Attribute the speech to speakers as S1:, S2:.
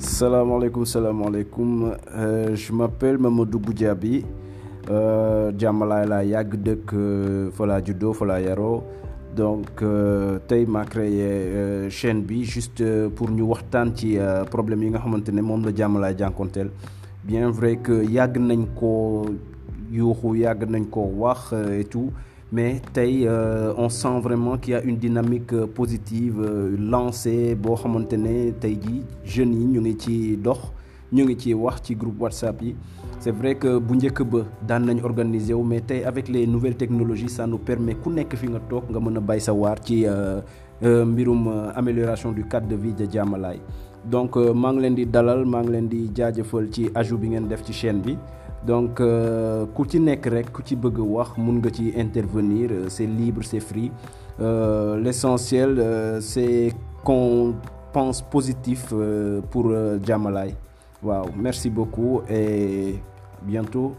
S1: Salam alaikum, salam alaikum. Euh, je m'appelle Mamadou Goudiaby. Euh, Diamalaay laa yàgg dëkk fa laa juddoo fa laa yaroo donc tey ma créé chaîne bi juste pour ñu waxtaan ci problème yi nga xamante ne moom la bien vrai que yàgg nañ ko yuuxu et tout mais tey on sent vraiment qu'il y a une dynamique positive lancée boo xamante ne tey jii jeunes yi ñu ngi ci dox ñu ngi ci wax ci groupe WhatsApp c'est vrai que bu njëkk ba daan nañ organiser mais tey avec les nouvelles technologies ça nous permet ku nekk fi nga toog nga mën a bay sa waar ci amélioration du cadre de vie de Diamalaay donc maa ngi dalal maa ngi leen di jaajëfal ci ajout bi donc ku ci nekk rek ku ci bëgg wax mun nga ci intervenir c'est libre c'est free. L'essentiel c'est qu'on pense positif pour Diamalaay waaw merci beaucoup et bientôt